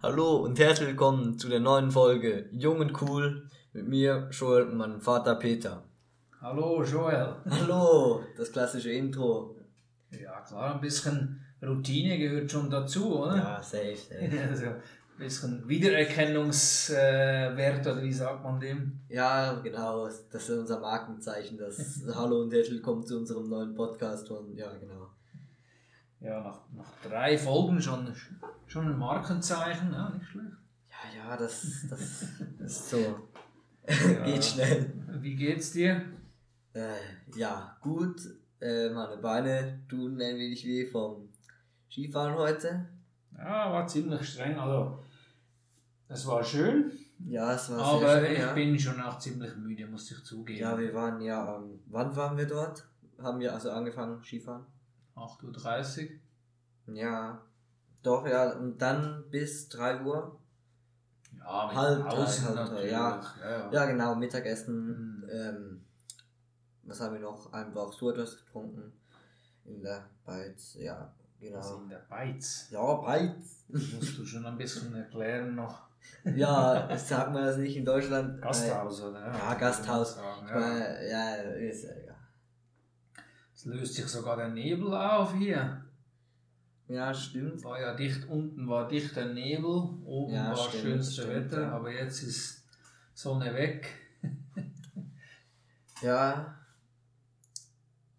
Hallo und herzlich willkommen zu der neuen Folge Jung und Cool mit mir, Joel und meinem Vater Peter. Hallo Joel. Hallo, das klassische Intro. Ja klar, ein bisschen Routine gehört schon dazu, oder? Ja, safe, safe. Also, ein bisschen Wiedererkennungswert, oder wie sagt man dem? Ja, genau, das ist unser Markenzeichen, das Hallo und herzlich willkommen zu unserem neuen Podcast und ja, genau. Ja, nach, nach drei Folgen schon, schon ein Markenzeichen, ja, nicht schlecht. Ja, ja, das, das, das ist so. Ja. Geht schnell. Wie geht's dir? Äh, ja, gut. Äh, meine Beine tun ein wenig weh vom Skifahren heute. Ja, war ziemlich streng, also es war schön, Ja, es war aber sehr schön, ich ja. bin schon auch ziemlich müde, muss ich zugeben. Ja, wir waren ja, ähm, wann waren wir dort? Haben wir also angefangen Skifahren? 8.30 Uhr. Ja, doch, ja, und dann bis 3 Uhr. Ja, Halb drei, halb drei, ja. ja, ja. Ja, genau, Mittagessen. Mhm. Ähm, was haben wir noch? Einfach Surdos getrunken. In der Beiz, ja, Also genau. in der Beiz. Ja, Beiz. Musst du schon ein bisschen erklären noch. ja, das sagt man das nicht in Deutschland. Gasthaus, oder? Ja, Gasthaus. Sagen, Ich ja. meine, ja, ist ja egal. Es löst sich sogar der Nebel auf hier. Ja, stimmt. War ja dicht, unten war dichter Nebel, oben Ja, war stimmt, schönste stimmt, Wetter, ja. aber jetzt ist Sonne weg. Ja,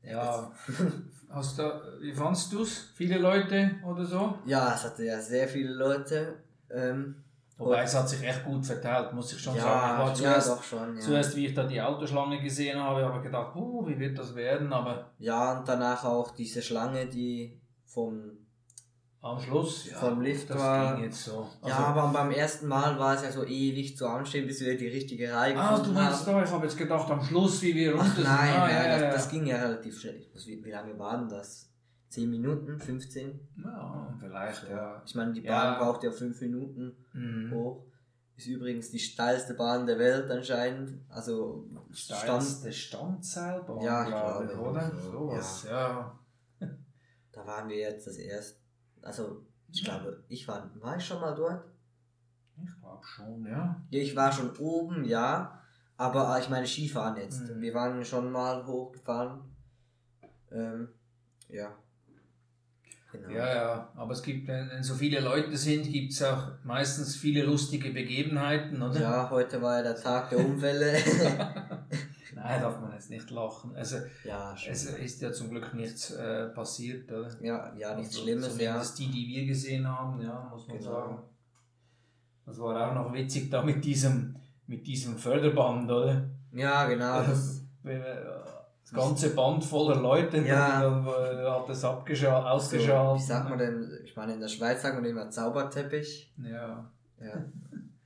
Ja, hast du, wie fandst du es? Viele Leute oder so? ja, es hatte ja sehr viele Leute. Ähm, Wobei es hat sich echt gut verteilt, muss ich schon ja, sagen. Ich war ja, zuerst, doch schon. Ja. zuerst, wie ich da die Autoschlange gesehen habe, habe ich gedacht, oh, wie wird das werden? Aber ja, und danach auch diese Schlange, die vom. am Schluss, ja, Vom Lift das war- ging jetzt so. ja, Also- aber beim ersten Mal war es ja so ewig zu anstehen, bis wir die richtige Reihe Ah, du gefunden meinst haben. da, ich habe jetzt gedacht, am Schluss, wie wir runter nein, sind. Ah, nein, ja, das, ja, das ja. ging ja relativ schnell. Wie, wie lange waren das? 10 Minuten? 15? Ja, vielleicht, ja. Ich meine, die Ja. Bahn braucht ja 5 Minuten Mhm. hoch. Ist übrigens die steilste Bahn der Welt anscheinend. Also Stand, Steilste Standseilbahn, Ja, ich glaube ich, oder? so, Sowas, ja. da waren wir jetzt das erste. Also ich glaube, ich war, war ich schon mal dort? Ich glaube schon, ja. Ja, ich war schon oben, ja. Aber äh, ich meine Skifahren jetzt. Mhm. Wir waren schon mal hochgefahren. Ähm, ja. Genau. Ja, ja. Aber es gibt, wenn so viele Leute sind, gibt es auch meistens viele lustige Begebenheiten, oder? Ja, heute war ja der Tag der Unfälle. Nein, darf man jetzt nicht lachen. Also, ja, es ist ja zum Glück nichts äh, passiert, oder? ja, ja, nichts Also, Schlimmes, ja. Zumindest die, die wir gesehen haben, ja, muss man Genau. sagen. Das war auch noch witzig da mit diesem, mit diesem Förderband, oder? Ja, genau. Das, Das ganze Band voller Leute, Ja. dann äh, hat es abgeschaltet, so, ausgeschaltet. wie sagt man denn? Ich meine, in der Schweiz sagt man immer Zauberteppich. Ja. Ja.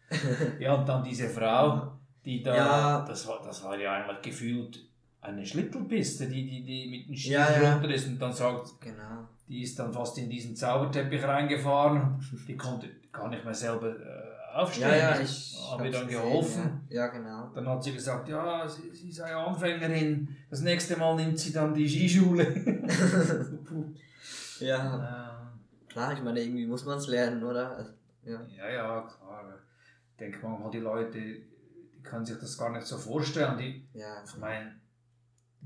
ja, und dann diese Frau, die da, Ja. das, war, das war ja eigentlich gefühlt eine Schlittelpiste, die, die, die mit den Ski Ja, ja. runter ist und dann sagt, Genau. die ist dann fast in diesen Zauberteppich reingefahren. Die konnte gar nicht mehr selber äh, aufstehen. Ja, ja, ich habe ihr hab's dann geholfen. Ja, ja genau. Dann hat sie gesagt, ja, sie, sie sei Anfängerin. Das nächste Mal nimmt sie dann die Skischule. ja, Äh, klar, ich meine, irgendwie muss man es lernen, oder? Also, ja. ja, ja, klar. Ich denke manchmal, die Leute, die können sich das gar nicht so vorstellen. Die, Ja, ich meine,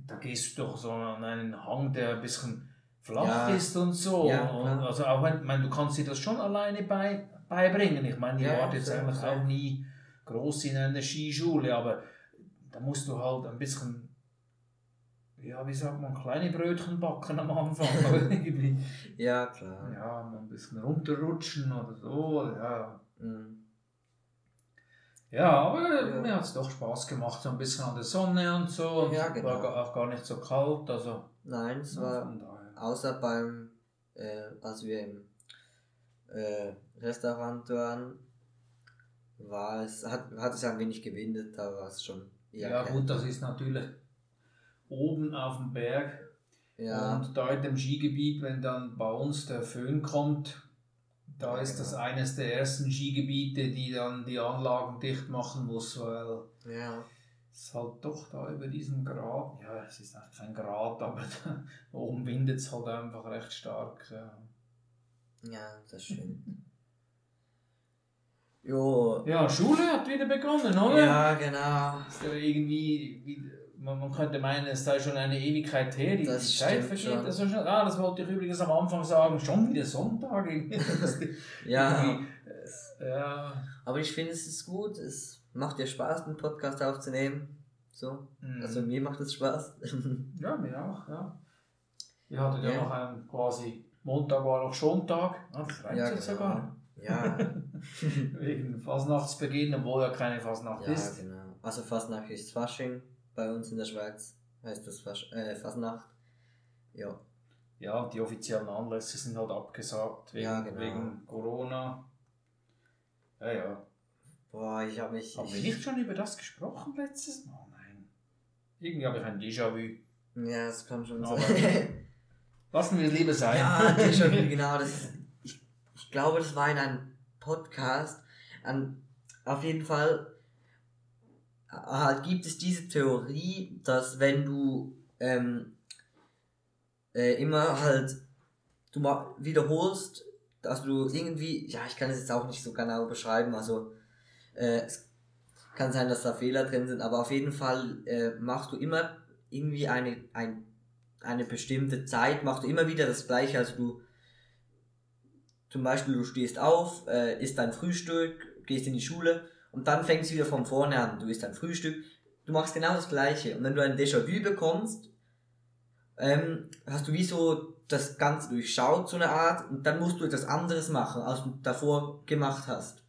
da gehst du doch so an einen Hang, der ein bisschen flach Ja. ist und so. Ja, und also auch wenn, ich meine, du kannst dir das schon alleine bei, beibringen. Ich meine, die Ja, war jetzt eigentlich auch nie groß in einer Skischule, aber da musst du halt ein bisschen, ja, wie sagt man, kleine Brötchen backen am Anfang. ja klar. ja, ein bisschen runterrutschen oder so. Ja, Mhm. ja aber Ja. mir hat es doch Spaß gemacht, so ein bisschen an der Sonne und so. Und Ja, genau. War auch gar nicht so kalt. Also, Nein, es war außer beim, äh, als wir im äh, Restaurant waren, war es, hat, hat es ein wenig gewindet, da war es schon Ja, kälter. gut, das ist natürlich oben auf dem Berg. Ja, Und da in dem Skigebiet, wenn dann bei uns der Föhn kommt, da Ja, ist das genau. eines der ersten Skigebiete, die dann die Anlagen dicht machen muss, weil ja, es halt doch da über diesen Grat, ja, es ist eigentlich kein Grat, aber da oben windet es halt einfach recht stark. Ja. Ja, das stimmt. Jo. Ja, Schule hat wieder begonnen, oder? Ja, genau. Ist ja irgendwie, wie, man, man könnte meinen, es sei schon eine Ewigkeit her, die, Das die Zeit vergeht. schon. Das schnell. Ah, das wollte ich übrigens am Anfang sagen, schon wieder Sonntag. Ja, ja. aber ich finde, es ist gut. Es macht dir Spaß, einen Podcast aufzunehmen. So. Mhm. Also mir macht es Spaß. Ja, mir auch, ja. Wir hatten ja, Ja. noch einen quasi, Montag war noch Schontag, ah, das reicht Ja, ja, sogar. ja. Wegen Fasnachtsbeginn, obwohl ja keine Fasnacht ja, ist. genau. Also Fasnacht ist Fasching. Bei uns in der Schweiz heißt das Fasch äh, Fasnacht. Ja. Ja, die offiziellen Anlässe sind halt abgesagt wegen, Ja, genau. wegen Corona. Ja, ja. Boah, ich habe mich. Haben wir ich, nicht schon über das gesprochen letztes Mal? Nein. Irgendwie habe ich ein Déjà-vu. Ja, das kann schon sein. Lassen wir es lieber sein. ja, Déjà-vu, genau. Das, ich, ich glaube, das war in einem Podcast. An, auf jeden Fall äh, gibt es diese Theorie, dass wenn du ähm, äh, immer halt du wiederholst, dass du irgendwie, ja, ich kann es jetzt auch nicht so genau beschreiben, also äh, es kann sein, dass da Fehler drin sind, aber auf jeden Fall äh, machst du immer irgendwie eine, ein, eine bestimmte Zeit, machst du immer wieder das gleiche, also du zum Beispiel du stehst auf, äh, isst dein Frühstück, gehst in die Schule und dann fängst du wieder von vorne an, du isst dein Frühstück, du machst genau das gleiche. Und wenn du ein Déjà-vu bekommst, ähm, hast du wie so das Ganze durchschaut, so eine Art, und dann musst du etwas anderes machen, als du davor gemacht hast.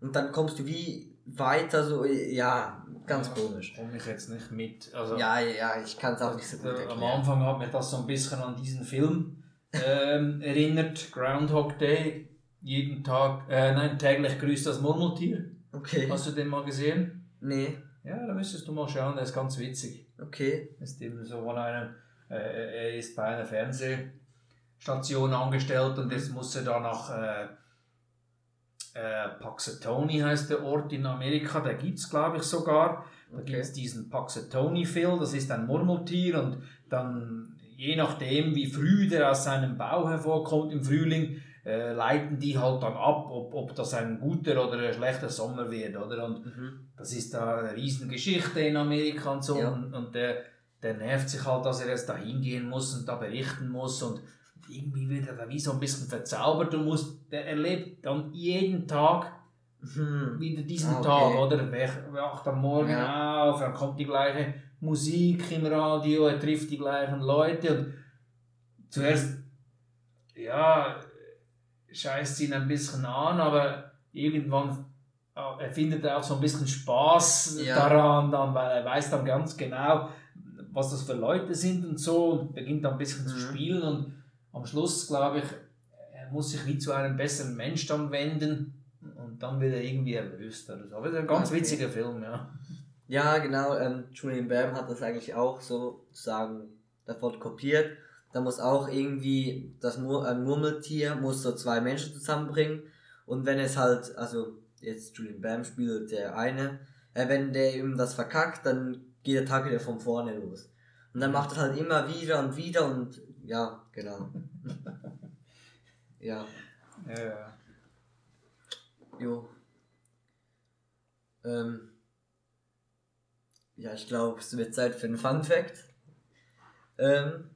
Und dann kommst du wie weiter, so, ja, ganz Ja, komisch. Komme ich jetzt nicht mit. Also, Ja, ja, ich kann es auch nicht so gut äh, am erklären. Anfang hat mich das so ein bisschen an diesen Film ähm, erinnert. Groundhog Day. Jeden Tag, äh, nein, täglich grüßt das Murmeltier. Okay. Hast du den mal gesehen? Nee, Ja, da müsstest du mal schauen, der ist ganz witzig. okay. ist eben so von einem, äh, er ist bei einer Fernsehstation angestellt und jetzt muss er da nach äh, äh, Puxatawny heißt der Ort in Amerika, da gibt es glaube ich sogar. Da Okay. gibt es diesen Puxatawny-Phil, das ist ein Murmeltier und dann je nachdem wie früh der aus seinem Bau hervorkommt im Frühling, äh, leiten die halt dann ab, ob, ob das ein guter oder ein schlechter Sommer wird, oder? Und Mhm. das ist da eine riesen Geschichte in Amerika und so. Ja. Und, und der, der nervt sich halt, dass er jetzt da hingehen muss und da berichten muss. Und irgendwie wird er da wie so ein bisschen verzaubert und muss, der erlebt dann jeden Tag Mhm. wieder diesen Ah, okay. Tag, oder? Er wach- wacht am Morgen Ja. auf, dann kommt die gleiche Musik im Radio, er trifft die gleichen Leute. Und zuerst, ja, scheißt ihn ein bisschen an, aber irgendwann äh, er findet auch so ein bisschen Spaß Ja. daran, dann, weil er weiß dann ganz genau, was das für Leute sind und so und beginnt dann ein bisschen zu Mhm. spielen und am Schluss, glaube ich, er muss sich wie zu einem besseren Mensch dann wenden und dann wird er irgendwie erlöst oder so. Aber es ist ein ganz Okay. witziger Film, ja. Ja, genau. Ähm, Julian Bam hat das eigentlich auch sozusagen davon kopiert. Da muss auch irgendwie das Mur ein Murmeltier muss so zwei Menschen zusammenbringen und wenn es halt, also jetzt Julian Bam spielt der eine, äh, wenn der ihm das verkackt, dann geht der Tag wieder von vorne los. Und dann macht es halt immer wieder und wieder und ja, genau. ja, ja. jo. Ähm, ja, ich glaube, es wird Zeit für einen Fun Fact. Ähm,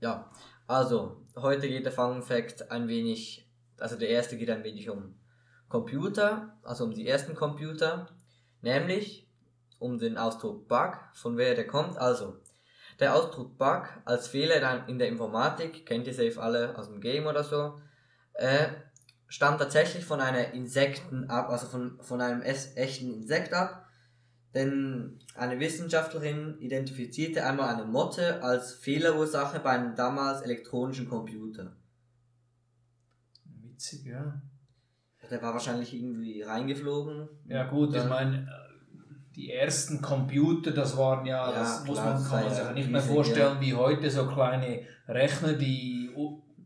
ja, also, heute geht der Fun Fact ein wenig, also der erste geht ein wenig um Computer, also um die ersten Computer, nämlich um den Ausdruck Bug, von wer der kommt. Also, der Ausdruck Bug als Fehler in der Informatik, kennt ihr safe alle aus dem Game oder so, äh, stammt tatsächlich von einer Insekten ab, also von, von einem echten Insekt ab. Denn eine Wissenschaftlerin identifizierte einmal eine Motte als Fehlerursache bei einem damals elektronischen Computer. Witzig, ja. Der war wahrscheinlich irgendwie reingeflogen. Ja gut, ich meine, die ersten Computer, das waren ja, Ja, das muss man, kann man ja sich ja nicht mehr vorstellen, wie heute so kleine Rechner, die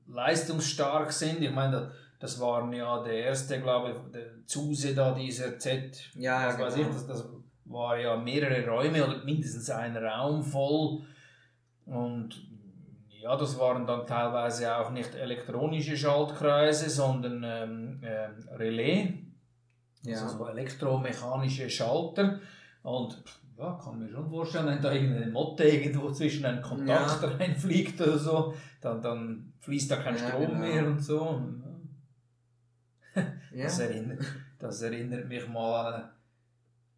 leistungsstark sind. Ich meine, das- waren ja der erste, glaube ich, der Zuse da, dieser Z, Ja, was weiß genau. ich, das, das war ja mehrere Räume oder mindestens ein Raum voll und ja, das waren dann teilweise auch nicht elektronische Schaltkreise, sondern ähm, ähm, Relais, Ja. also so elektromechanische Schalter. Und ja, kann mir schon vorstellen, wenn da irgendeine Motte irgendwo zwischen einen Kontakt reinfliegt oder so, dann, dann fließt da kein Ja, Strom genau. mehr und so. Ja. Das, erinnert, das erinnert mich mal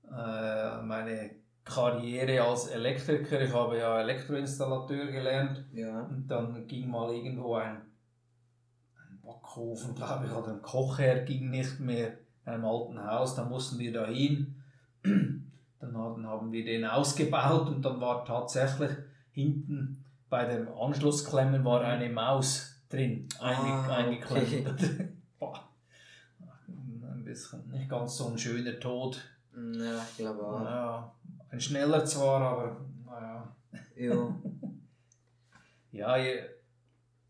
an äh, meine Karriere als Elektriker. Ich habe ja Elektroinstallateur gelernt Ja. und dann ging mal irgendwo ein, ein Backofen, glaube ich, oder ein Kochherd ging nicht mehr in einem alten Haus. Da mussten wir da hin. Dann haben, wir den ausgebaut und dann war tatsächlich hinten bei den Anschlussklemmen war eine Maus drin, Ah, eingeklemmt. Boah. Ein bisschen, nicht ganz so ein schöner Tod. Ja, ich glaube auch. Ja, ein schneller zwar, aber naja. Ja, ihr,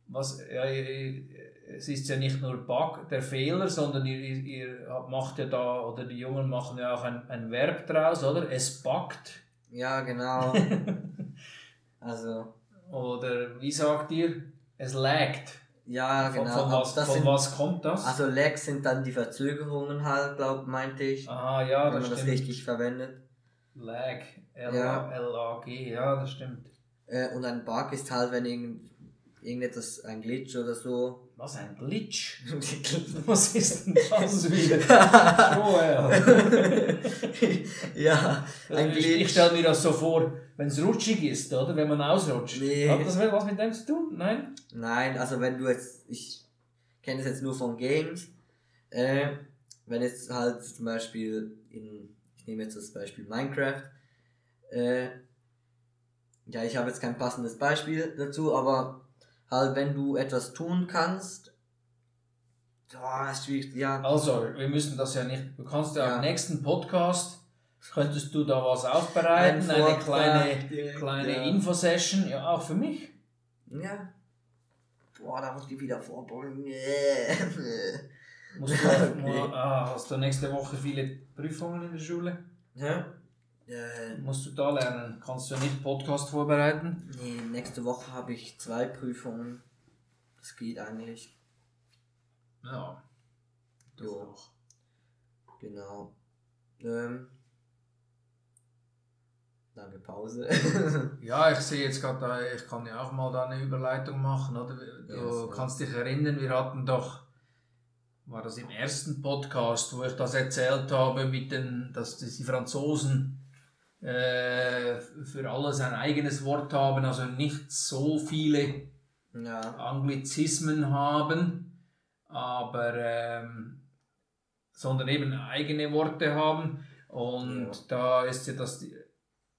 was, ja, ihr, es ist ja nicht nur Bug, der Fehler, sondern ihr, ihr, macht ja da, oder die Jungen machen ja auch ein, ein Verb draus, oder? Es buggt. Ja, genau. Also, Oder wie sagt ihr? Es laggt. ja, Von, genau. von, Aber was, das von sind, was kommt das? Also Lags sind dann die Verzögerungen halt, glaub, meinte ich. Aha, ja, wenn das man das stimmt. richtig verwendet. Lag. Ja. L-A-G, ja, das stimmt. Äh, und ein Bug ist halt, wenn irgend, irgendetwas, ein Glitch oder so. Was ein Glitch? Was ist denn das wieder? Ja, ein ich ich Glitch. stelle mir das so vor, wenn es rutschig ist, oder? Wenn man ausrutscht. Nee. Hat das was mit dem zu tun? Nein? Nein, also wenn du jetzt, ich kenne es jetzt nur von Games, äh, wenn jetzt halt zum Beispiel in, ich nehme jetzt das Beispiel Minecraft, äh, ja, ich habe jetzt kein passendes Beispiel dazu, aber halt wenn du etwas tun kannst, boah, ist schwierig, ja, Also, wir müssen das ja nicht. Du kannst ja, Ja. am nächsten Podcast könntest du da was aufbereiten, Ein eine kleine, direkt, kleine ja. Infosession, ja auch für mich. ja, boah, da muss ich wieder vorbeugen, Musst du, Okay. ah, hast du nächste Woche viele Prüfungen in der Schule? ja, äh, Musst du da lernen? Kannst du nicht Podcast vorbereiten? Nee, nächste Woche habe ich zwei Prüfungen. Das geht eigentlich. Ja. Das Jo. auch. Genau. Ähm. Lange Pause. Ja, ich sehe jetzt gerade, da, ich kann ja auch mal da eine Überleitung machen, oder? Du Ja, kannst dich erinnern, wir hatten doch, war das im ersten Podcast, wo ich das erzählt habe, mit den, dass die Franzosen äh, für alles ein eigenes Wort haben, also nicht so viele ja. Anglizismen haben, aber ähm, sondern eben eigene Worte haben. Und Ja. da ist ja das,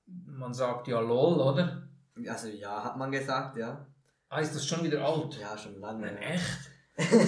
man sagt ja LOL, oder? Also ja, hat man gesagt, ja. Ah, ist das schon wieder alt? Ja, schon lange. Nein, echt?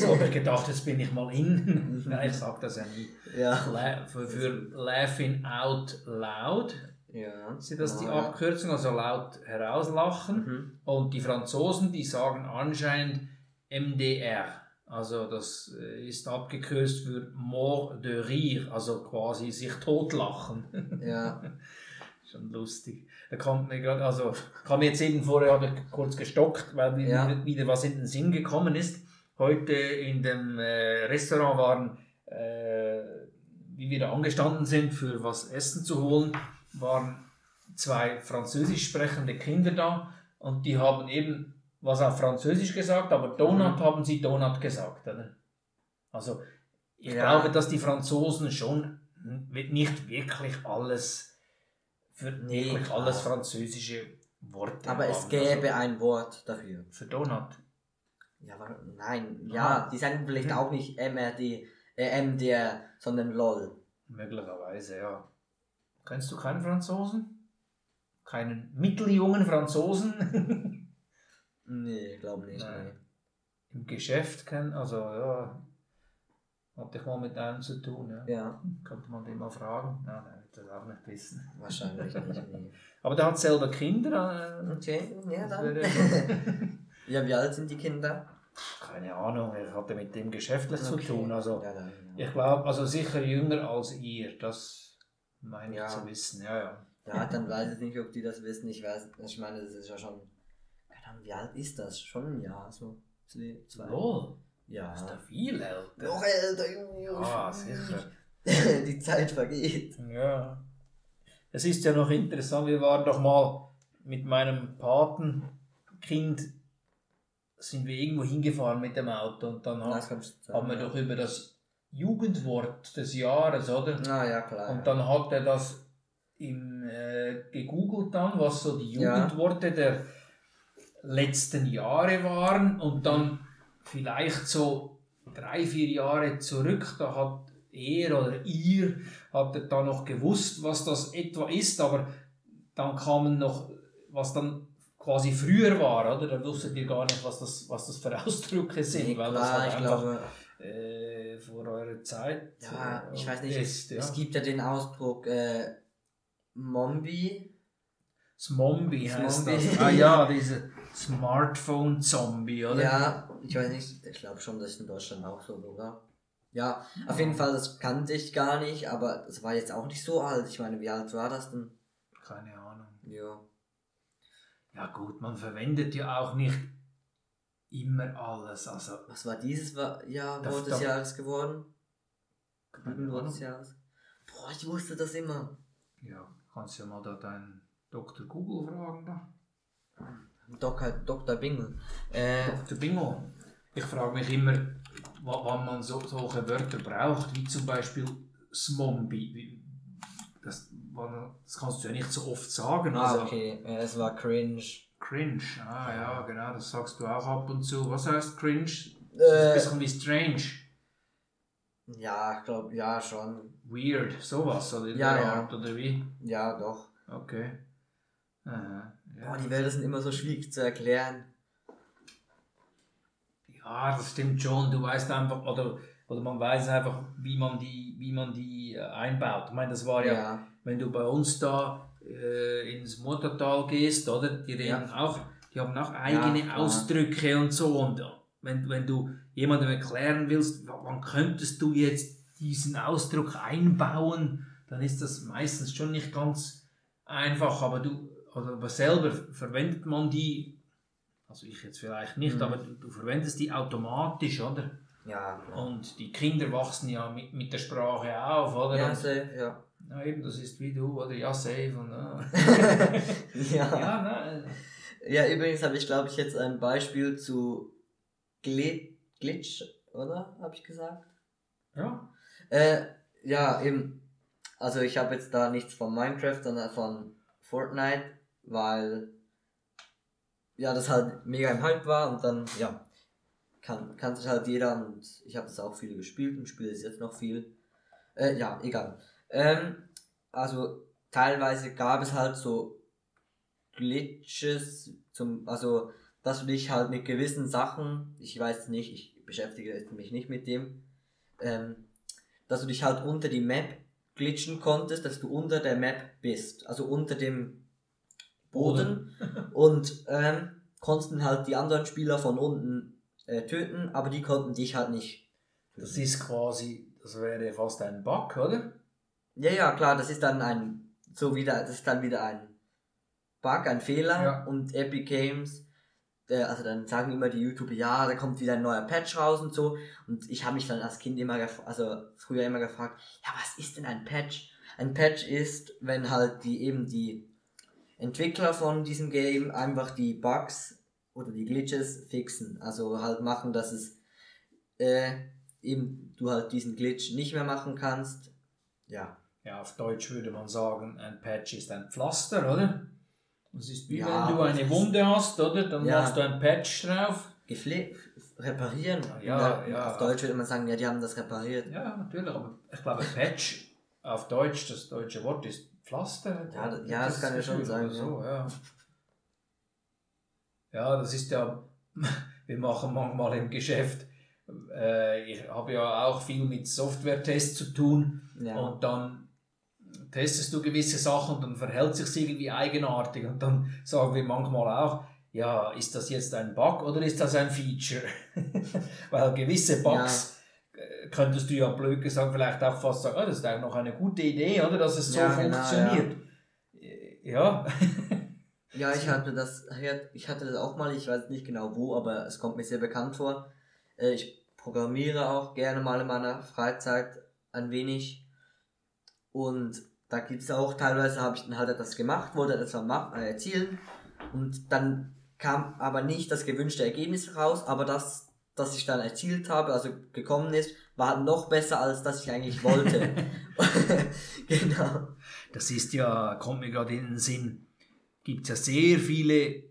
So habe ich gedacht, jetzt bin ich mal in. Nein, ich sage das ja nie. Ja. La für, für Laughing Out Loud ja. ja das die. Abkürzung, also laut herauslachen. Mhm. Und die Franzosen, die sagen anscheinend MDR. Also das äh, ist abgekürzt für Mort de Rire, also quasi sich totlachen. Ja. Schon lustig. Da kommt mir gerade, also kam jetzt eben vorher, habe ich kurz gestockt, weil mir Ja. wieder, wieder was in den Sinn gekommen ist. Heute in dem äh, Restaurant waren, äh, wie wir da angestanden sind, für was Essen zu holen, waren zwei französisch sprechende Kinder da und die haben eben was auf Französisch gesagt, aber Donut Mhm. haben sie Donut gesagt. Oder? Also ich Ja. glaube, dass die Franzosen schon nicht wirklich alles für Nee, wirklich klar. alles französische Worte Aber es haben. gäbe ein Wort dafür. also für Donut. Ja, aber nein. Ja, Ah. die sagen vielleicht Mhm. auch nicht MRD, äh, MDR, sondern LOL. Möglicherweise, ja. Kennst du keinen Franzosen? Keinen mitteljungen Franzosen? Nee, glaube nicht. Nee. Im Geschäft kennen, also ja. Hatte ich mal mit einem zu tun, ja. Ja, Könnte man den mal fragen? Nein, nein, wird das auch nicht wissen. wahrscheinlich nicht. Nee. Aber der hat selber Kinder. Äh, Okay, ja dann. ja, wie alt sind die Kinder? keine Ahnung, er hatte mit dem geschäftlich zu Okay. tun. Also Ja, dann, ja. ich glaube, also sicher jünger als ihr, das meine ich Ja. zu wissen. Ja, ja. ja, dann weiß ich nicht, ob die das wissen. Ich weiß, ich meine, das ist ja schon, keine Ja, wie alt ist das? Schon ein Jahr, so. Zwei. zwei. Lol, Ja. ist der viel älter. Noch älter, Junge. Ah, sicher. Die Zeit vergeht. Ja. Es ist ja noch interessant, wir waren doch mal mit meinem Patenkind, sind wir irgendwo hingefahren mit dem Auto und dann haben wir doch über das Jugendwort des Jahres, oder? Ah, ja, klar. Und dann hat er das im, äh, gegoogelt dann, was so die Ja. Jugendworte der letzten Jahre waren und dann vielleicht so drei, vier Jahre zurück, da hat er oder ihr hat er da noch gewusst, was das etwa ist, aber dann kamen noch, was dann quasi früher war, oder? Da wusstet ihr gar nicht, was das, was das für Ausdrücke sind, Nee, weil das klar, halt ich einfach glaube, äh, vor eurer Zeit ja, äh, ich weiß nicht, ist. Ja. es gibt ja den Ausdruck äh, Mombi. Zombie heißt Zombie. das. Ah ja, diese Smartphone-Zombie, oder? Ja, ich weiß nicht, ich glaube schon, das ist in Deutschland auch so, oder? Ja, auf jeden Fall, das kannte ich gar nicht, aber das war jetzt auch nicht so alt. Ich meine, wie alt war das denn? Keine Ahnung. Ja. Ja gut, man verwendet ja auch nicht immer alles. Also, Was war dieses Jahr, Wort des Jahres geworden? keine Wort des. Jahres. Boah, ich wusste das immer. Ja, kannst ja mal da deinen Dr. Google fragen da. Dr. Dr. Bingel. Äh, Dr. Bingo. Ich frage mich immer, wa- wann man so, solche Wörter braucht, wie zum Beispiel Smombi. Wie- Das, das kannst du ja nicht so oft sagen. ah, Also, okay, äh, es war cringe. Cringe, ah ja, genau, das sagst du auch ab und zu. Was heißt cringe? Das ist Äh, ein bisschen wie strange, ja, ich glaube, ja, schon. weird, sowas, oder in Ja, der ja. Art, oder wie? Ja, doch. Okay. Aha, ja. Boah, die Wörter sind immer so schwierig zu erklären. ja, das stimmt schon. Du weißt einfach, oder, oder man weiß einfach, wie man die, wie man die äh, einbaut. Ich meine, das war ja, Ja. wenn du bei uns da äh, ins Muttertal gehst, oder? Die reden auch, die haben auch eigene klar. Ausdrücke und so. Und wenn, wenn du jemandem erklären willst, wa- wann könntest du jetzt diesen Ausdruck einbauen, dann ist das meistens schon nicht ganz einfach. Aber du, oder aber selber verwendet man die, also ich jetzt vielleicht nicht, Mhm. aber du, du verwendest die automatisch, oder? Ja. Und die Kinder wachsen ja mit, mit der Sprache auf, oder? Ja, safe, ja. Ja, eben, das ist wie du, oder? Ja, safe. Und, ja. ja. ja, nein. Ja, übrigens habe ich, glaube ich, jetzt ein Beispiel zu Glit Glitch, oder? Habe ich gesagt? Ja. Äh, ja, eben. Also ich habe jetzt da nichts von Minecraft, sondern von Fortnite, weil ja, das halt mega im Hype war und dann, ja, kann, kannte halt jeder und ich habe das auch viel gespielt und spiele es jetzt noch viel. Äh, ja, egal. Ähm, also teilweise gab es halt so Glitches, zum, also dass du dich halt mit gewissen Sachen, ich weiß nicht, ich beschäftige mich nicht mit dem, ähm, dass du dich halt unter die Map glitchen konntest, dass du unter der Map bist, also unter dem Boden und ähm, konnten halt die anderen Spieler von unten äh, töten, aber die konnten dich halt nicht. Das ist quasi, das wäre fast ein Bug, oder? Ja, ja, klar, das ist dann ein, so wieder, das ist dann wieder ein Bug, ein Fehler Ja. und Epic Games, der, also dann sagen immer die YouTuber, ja, da kommt wieder ein neuer Patch raus und so und ich habe mich dann als Kind immer, also früher immer gefragt, ja, was ist denn ein Patch? Ein Patch ist, wenn halt die eben die Entwickler von diesem Game einfach die Bugs oder die Glitches fixen, also halt machen, dass es äh, eben du halt diesen Glitch nicht mehr machen kannst. Ja, Ja, auf Deutsch würde man sagen, ein Patch ist ein Pflaster, oder? Das ist wie Ja, wenn du eine das- Wunde hast, oder? Dann Ja. machst du ein Patch drauf. Reparieren. Ja, der- ja. Auf Deutsch würde man sagen, ja, die haben das repariert. Ja, natürlich, aber ich glaube, Patch auf Deutsch, das deutsche Wort ist Pflaster. Ja, das- ja, das kann ja schon sein, So, ja. ja, das ist ja, wir machen manchmal im Geschäft, äh, ich habe ja auch viel mit Software-Tests zu tun. Ja. Und dann testest du gewisse Sachen und dann verhält sich irgendwie eigenartig. Und dann sagen wir manchmal auch, ja, ist das jetzt ein Bug oder ist das ein Feature? Weil gewisse Bugs äh, könntest du ja blöd gesagt vielleicht auch fast sagen, ah, das ist eigentlich noch eine gute Idee, oder? Dass es so Ja, genau, funktioniert. Äh, Ja, Ja, ich hatte das, ich hatte das auch mal, ich weiß nicht genau wo, aber es kommt mir sehr bekannt vor. Äh, ich programmiere auch gerne mal in meiner Freizeit ein wenig. Und da gibt es auch teilweise, habe ich dann halt etwas gemacht, wollte das mal äh, erzielen. Und dann kam aber nicht das gewünschte Ergebnis raus, aber das, das ich dann erzielt habe, also gekommen ist, war noch besser als das ich eigentlich wollte. genau. Das ist ja, kommt mir gerade in den Sinn, gibt es ja sehr viele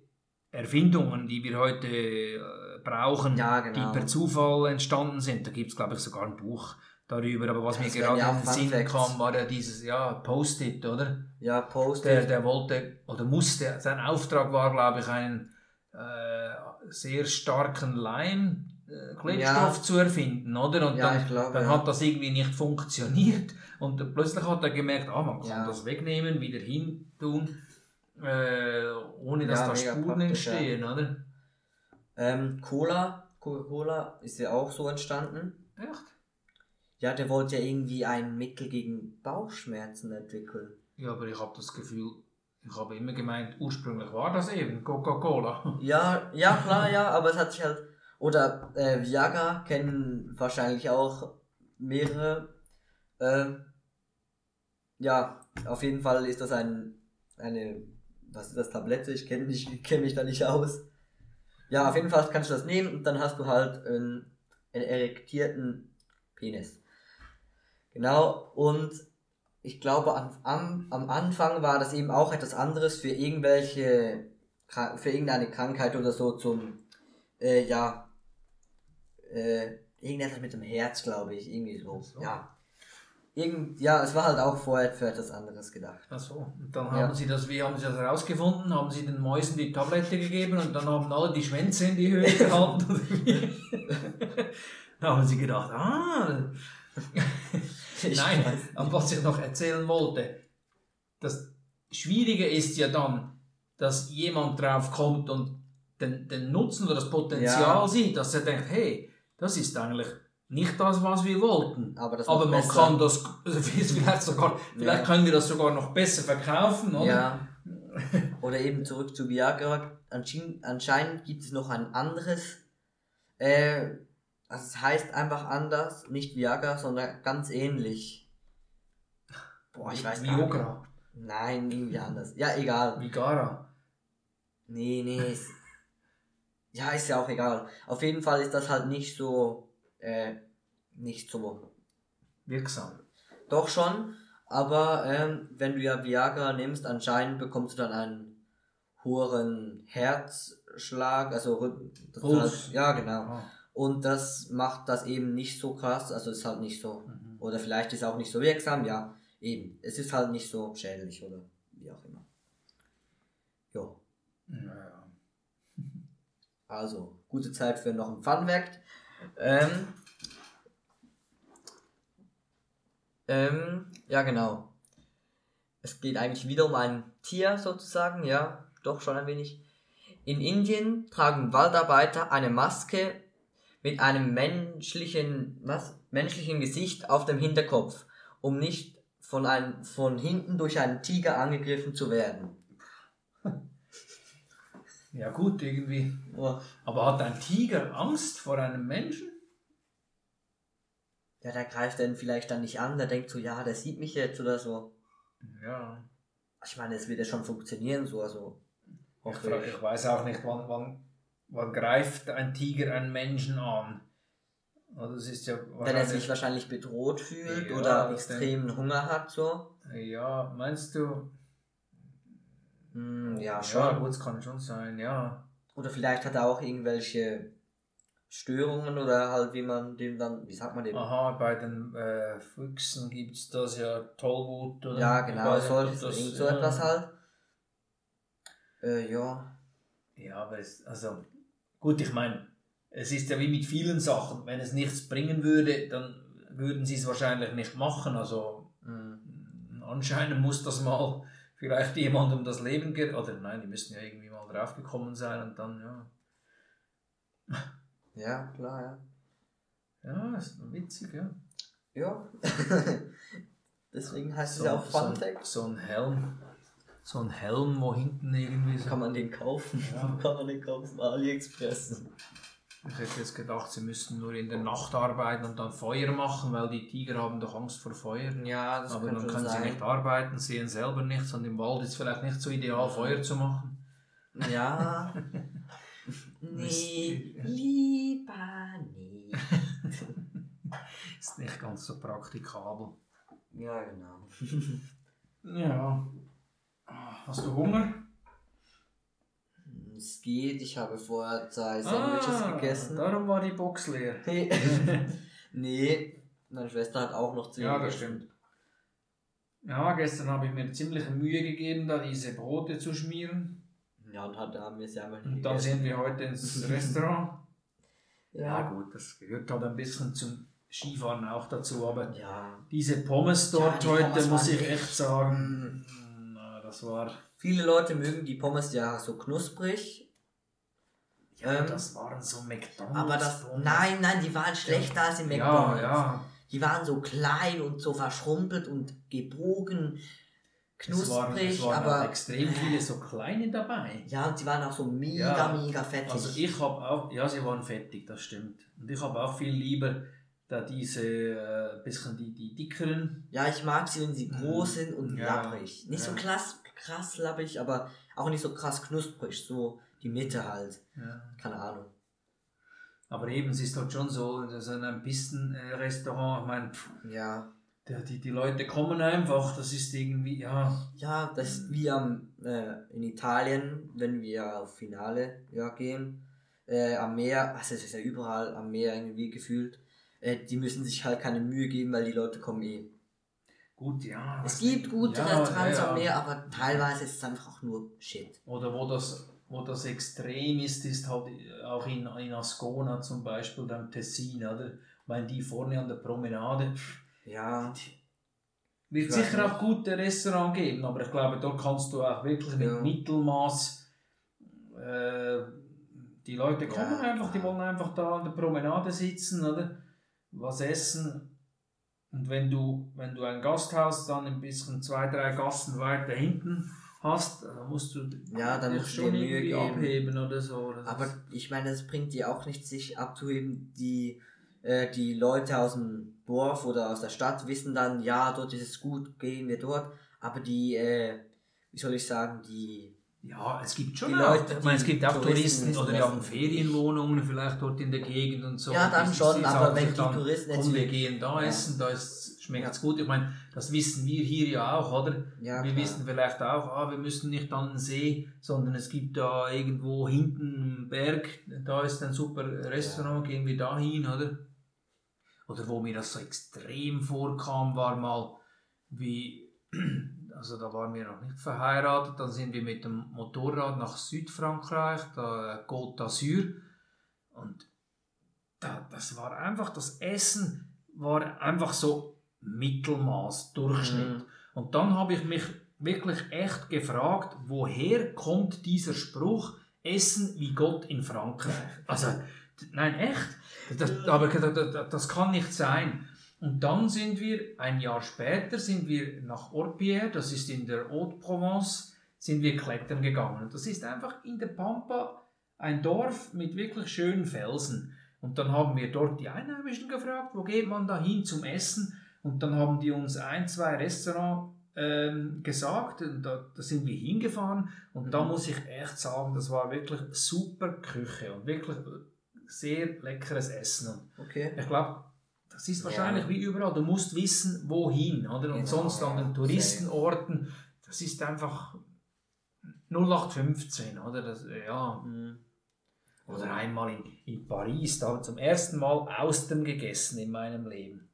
Erfindungen, die wir heute äh, brauchen, ja, genau. die per Zufall entstanden sind. Da gibt es, glaube ich, sogar ein Buch darüber. Aber was das mir gerade in den Sinn Facts. kam, war ja dieses ja, Post-it, oder? Ja, Post-it. Der, der wollte oder musste, sein Auftrag war, glaube ich, einen äh, sehr starken Leim. Äh, Klebstoff ja. zu erfinden, oder? Und ja, dann, glaub, dann ja. hat das irgendwie nicht funktioniert und plötzlich hat er gemerkt, ah, man kann das wegnehmen, wieder hin tun, äh, ohne dass da Spuren entstehen, oder? Ähm, Cola, Coca-Cola ist ja auch so entstanden. Echt? Ja, der wollte ja irgendwie ein Mittel gegen Bauchschmerzen entwickeln. Ja, aber ich habe das Gefühl, ich habe immer gemeint, ursprünglich war das eben Coca-Cola. Ja, ja, klar, ja, aber es hat sich halt. Oder äh, Viagra kennen wahrscheinlich auch mehrere. Äh, ja, auf jeden Fall ist das ein eine was ist das Tablette? Ich kenne mich, kenn mich da nicht aus. Ja, auf jeden Fall kannst du das nehmen und dann hast du halt einen, einen erektierten Penis. Genau, und ich glaube, am, am, am Anfang war das eben auch etwas anderes für irgendwelche, für irgendeine Krankheit oder so zum, äh, ja, äh, irgendetwas mit dem Herz, glaube ich, irgendwie so. so. Ja. Irgend, ja, es war halt auch vorher für etwas anderes gedacht. Ach so. Und dann haben ja. sie das, wie haben sie das herausgefunden? Haben sie den Mäusen die Tablette gegeben und dann haben alle die Schwänze in die Höhe gehalten? da haben sie gedacht, ah. Nein, aber was ich noch erzählen wollte, das Schwierige ist ja dann, dass jemand drauf kommt und den, den Nutzen oder das Potenzial ja. sieht, dass er denkt, hey, das ist eigentlich nicht das, was wir wollten. Aber, aber man besser. kann das, vielleicht sogar, vielleicht ja. können wir das sogar noch besser verkaufen, oder? Ja. Oder eben zurück zu Viagra. Anscheinend gibt es noch ein anderes, äh, also es heißt einfach anders, nicht Viagra, sondern ganz ähnlich. Boah, ich weiß nicht. Viagra? Nein, irgendwie anders. Ja, egal. Vigara? Nee, nee. Ist, ja, ist ja auch egal. Auf jeden Fall ist das halt nicht so äh, nicht so wirksam. Doch schon, aber ähm, wenn du ja Viagra nimmst, anscheinend bekommst du dann einen höheren Herzschlag, also halt, ja genau. Ah. Und das macht das eben nicht so krass, also ist halt nicht so, mhm. oder vielleicht ist auch nicht so wirksam, ja, eben. Es ist halt nicht so schädlich oder wie auch immer. Jo. Naja. Also, gute Zeit für noch ein Fun Fact. Ähm, ähm, ja, genau. Es geht eigentlich wieder um ein Tier sozusagen, ja, doch schon ein wenig. In Indien tragen Waldarbeiter eine Maske mit einem menschlichen, was? menschlichen Gesicht auf dem Hinterkopf, um nicht von, ein, von hinten durch einen Tiger angegriffen zu werden. Ja gut, irgendwie. Aber hat ein Tiger Angst vor einem Menschen? Ja, der greift dann vielleicht dann nicht an, der denkt so, ja, der sieht mich jetzt oder so. Ja. Ich meine, es wird ja schon funktionieren, so, also. Ich, ich. ich weiß auch nicht, wann, wann, wann greift ein Tiger einen Menschen an? Das ist ja Wenn er sich wahrscheinlich bedroht fühlt ja, oder extremen Hunger hat, so. Ja, meinst du? Hm, ja, schon. Ja, gut, es kann schon sein, ja. Oder vielleicht hat er auch irgendwelche Störungen oder halt wie man dem dann, wie sagt man dem? Aha, bei den äh, Füchsen gibt es das ja Tollwut oder Ja, genau, so, das, irgend so ja. etwas halt. Äh, ja. Ja, aber es, also, gut, ich meine, es ist ja wie mit vielen Sachen, wenn es nichts bringen würde, dann würden sie es wahrscheinlich nicht machen, also mhm. anscheinend muss das mal vielleicht jemandem das Leben geht. Oder nein, die müssen ja irgendwie mal draufgekommen sein und dann, ja. Ja, klar, ja. Ja, ist witzig, ja. Ja. Deswegen heißt so, es ja auch Fun so, Fact. So ein Helm. So ein Helm, wo hinten irgendwie so. Kann man den kaufen? Ja. Wo kann man den kaufen? AliExpress. Ich hätte jetzt gedacht, sie müssten nur in der Nacht arbeiten und dann Feuer machen, weil die Tiger haben doch Angst vor Feuer. Ja, das Aber kann dann können sie sein. nicht arbeiten, sehen selber nichts und im Wald ist es vielleicht nicht so ideal, Feuer zu machen. Ja. nee, lieber nicht. Ist nicht ganz so praktikabel. Ja, genau. Ja. Hast du Hunger? Es geht, ich habe vorher zwei Sandwiches gegessen. Darum war die Box leer. Nee. nee, meine Schwester hat auch noch zu Ja, das stimmt. Ja, gestern habe ich mir ziemlich Mühe gegeben, da diese Brote zu schmieren. Ja, und hat, haben wir sie einfach nicht Und dann sind wir heute ins Restaurant. Ja, Ja, gut, das gehört halt ein bisschen zum Skifahren auch dazu, aber ja. diese Pommes dort die heute, Pommes muss ich echt- sagen, na, das war. Viele Leute mögen die Pommes ja so knusprig. Ja, Ähm, das waren so McDonalds. Aber das. Pommes. Nein, nein, die waren schlechter als im Ja, McDonalds. ja. Die waren so klein und so verschrumpelt und gebogen. Es waren, Knusprig, es waren aber. extrem viele so kleine dabei. Ja, und sie waren auch so mega, Ja, mega fettig. Also ich habe auch, ja, sie waren fettig, das stimmt. Und ich habe auch viel lieber da diese äh, bisschen die, die dickeren. ja, ich mag sie, wenn sie Mhm. groß sind und Ja, lapprig. Nicht so ja. krass, krass lapprig, aber auch nicht so krass knusprig. So die Mitte halt. Ja. Keine Ahnung. Aber eben, es ist halt schon so, so ein Pistenrestaurant, ich meine, pff, Ja. der- die, die Leute kommen einfach, das ist irgendwie, ja, Ja, das ist wie am, äh, in Italien, wenn wir auf Finale ja, gehen, äh, am Meer, also es ist ja überall am Meer irgendwie gefühlt, äh, die müssen sich halt keine Mühe geben, weil die Leute kommen eh. gut, ja. Es gibt gute Ja, Restaurants ja, am Meer, aber teilweise ist es einfach auch nur Shit. Oder wo das, wo das extrem ist, ist halt auch in, in Ascona zum Beispiel, beim Tessin, oder? Weil die vorne an der Promenade, Ja, wird Ich sicher nicht. auch gute Restaurants geben, aber ich glaube, dort kannst du auch wirklich mit Ja. Mittelmaß. Äh, die Leute kommen Ja, einfach, die wollen einfach da an der Promenade sitzen, oder? Was essen. Und wenn du, wenn du ein Gasthaus dann ein bisschen zwei, drei Gassen weiter hinten hast, dann musst du Ja, dann musst du schon dir Mühe geben. abheben oder so. Das aber ist- ich meine, es bringt dir auch nicht, sich abzuheben, die, äh, die Leute aus dem Dorf oder aus der Stadt wissen dann, ja, dort ist es gut, gehen wir dort, aber die, äh, wie soll ich sagen, die Ja, es gibt schon Die auch, Leute, ich meine, es die gibt auch Touristen Touristen oder die haben. Ferienwohnungen vielleicht dort in der Gegend und so. Ja, dann Die- die schon, aber wenn die dann, Touristen jetzt komm, wir gehen da Ja. essen, da ist, schmeckt es Ja. gut. Ich meine, das wissen wir hier ja auch, oder? Ja, wir klar. wissen vielleicht auch, ah, wir müssen nicht an den See, sondern es gibt da irgendwo hinten einen Berg, da ist ein super Restaurant, gehen wir da hin, oder? Oder wo mir das so extrem vorkam, war mal, wie, also da waren wir noch nicht verheiratet, dann sind wir mit dem Motorrad nach Südfrankreich, da Côte d'Azur, und da, das war einfach, das Essen war einfach so Mittelmaß, Durchschnitt. Mhm. Und dann habe ich mich wirklich echt gefragt, woher kommt dieser Spruch, Essen wie Gott in Frankreich? Also, nein, echt? Das, aber das, das kann nicht sein. Und dann sind wir, ein Jahr später, sind wir nach Orpierre, das ist in der Haute-Provence, sind wir klettern gegangen. Und das ist einfach in der Pampa ein Dorf mit wirklich schönen Felsen. Und dann haben wir dort die Einheimischen gefragt, wo geht man da hin zum Essen? Und dann haben die uns ein, zwei Restaurants ähm, gesagt und da, da sind wir hingefahren und da Mhm. muss ich echt sagen, das war wirklich super Küche und wirklich sehr leckeres Essen. Okay. ich glaube, das ist Ja. wahrscheinlich wie überall, du musst wissen, wohin, oder? Und Genau, sonst an ja. den Touristenorten, das ist einfach 0815, oder? Das, ja. Mhm. Oder einmal in, in Paris, da habe ich zum ersten Mal Austern gegessen in meinem Leben.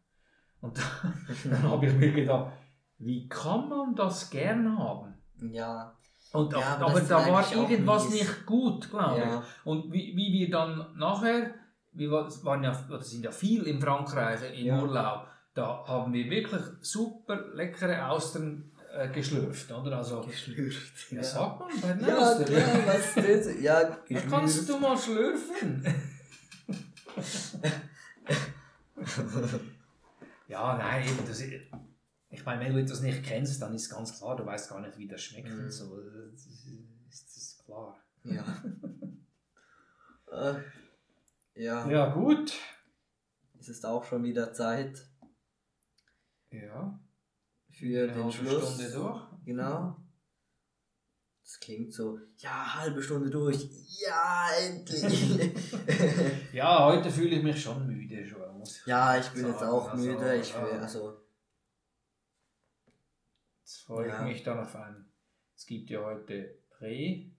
Und dann habe ich mir gedacht, wie kann man das gern haben? Ja, Und, Ja, aber aber da war auch irgendwas mies. nicht gut, glaube ja. ich. Und wie, wie wir dann nachher, wir waren ja, oder sind ja viel in Frankreich im Ja. Urlaub, da haben wir wirklich super leckere Austern äh, geschlürft, oder? Also, Geschlürft. ja, sagt man bei den Ja, Austern. klar, was das? Ja, Da kannst geschlürft. du mal schlürfen. ja, nein, eben, das, Ich meine, wenn du etwas nicht kennst, dann ist ganz klar, du weißt gar nicht, wie das schmeckt Mhm. und so. Das ist, das ist klar. Ja. ja. Ja, gut. Es ist auch schon wieder Zeit Ja. für Eine den halbe Schluss. Stunde durch. Genau. Das klingt so, ja, halbe Stunde durch. Ja, endlich. Ja, heute fühle ich mich schon müde. Schon, ich ja, ich bin jetzt sagen. auch Also, müde. Ich will, also, Jetzt freue Ja. ich mich dann auf ein. Es gibt ja heute Reh.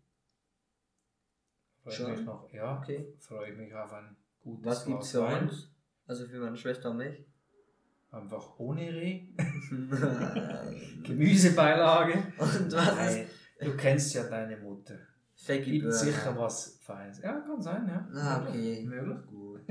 Freue mich noch, ja. okay. Freue ich mich auf ein gutes Was gibt's Glas für Wein. uns? Also für meine Schwester und mich? Einfach ohne Reh. und Gemüsebeilage. was Nein, du kennst ja deine Mutter. Faggy Gibt sicher was Feines. Ja, kann sein, ja. Ah, okay. Möglich. Gut.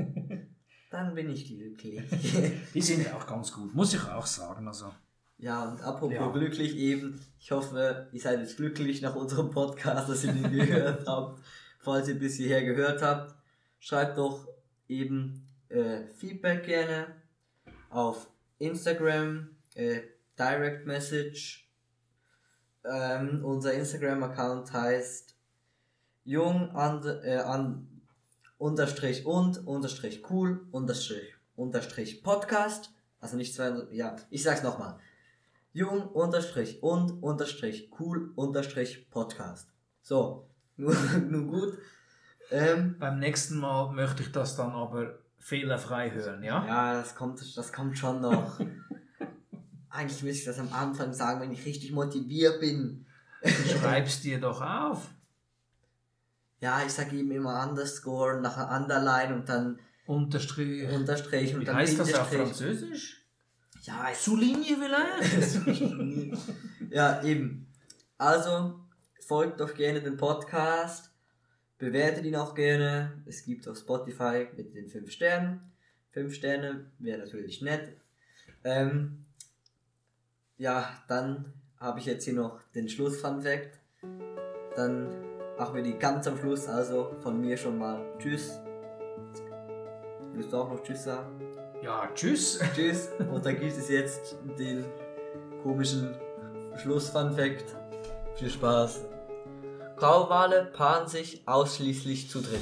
Dann bin ich glücklich. Die sind auch ganz gut, muss ich auch sagen. Also. ja, und apropos Ja. glücklich eben, ich hoffe, ihr seid jetzt glücklich nach unserem Podcast, dass ihr den gehört habt. Falls ihr bis hierher gehört habt, schreibt doch eben äh, Feedback gerne auf Instagram, äh, Direct Message. Ähm, unser Instagram-Account heißt jung and, äh, an, unterstrich und unterstrich cool unterstrich unterstrich Podcast. Also nicht zwei, ja, ich sag's nochmal. Jung unterstrich und unterstrich cool unterstrich Podcast. So, nun, nun gut. Ähm, Beim nächsten Mal möchte ich das dann aber fehlerfrei hören, ja? ja, das kommt, das kommt schon noch. Eigentlich müsste ich das am Anfang sagen, wenn ich richtig motiviert bin. Schreib's dir doch auf. Ja, ich sag eben immer Underscore, nachher Underline und dann Unterstrich. Unterstrich und Wie dann heißt das auf. Französisch? Ja, Souligne vielleicht? ja, eben. Also, folgt doch gerne dem Podcast. Bewertet ihn auch gerne. Es gibt auf Spotify mit den 5 Sternen. 5 Sterne wäre natürlich nett. Ähm, ja, dann habe ich jetzt hier noch den Schluss-Fun-Fact. Dann machen wir die ganz am Schluss. Also von mir schon mal Tschüss. Willst du auch noch Tschüss sagen? Ja, tschüss. Tschüss. Und dann gibt es jetzt den komischen Schluss-Fun-Fact. Viel Spaß. Grauwale paaren sich ausschließlich zu dritt.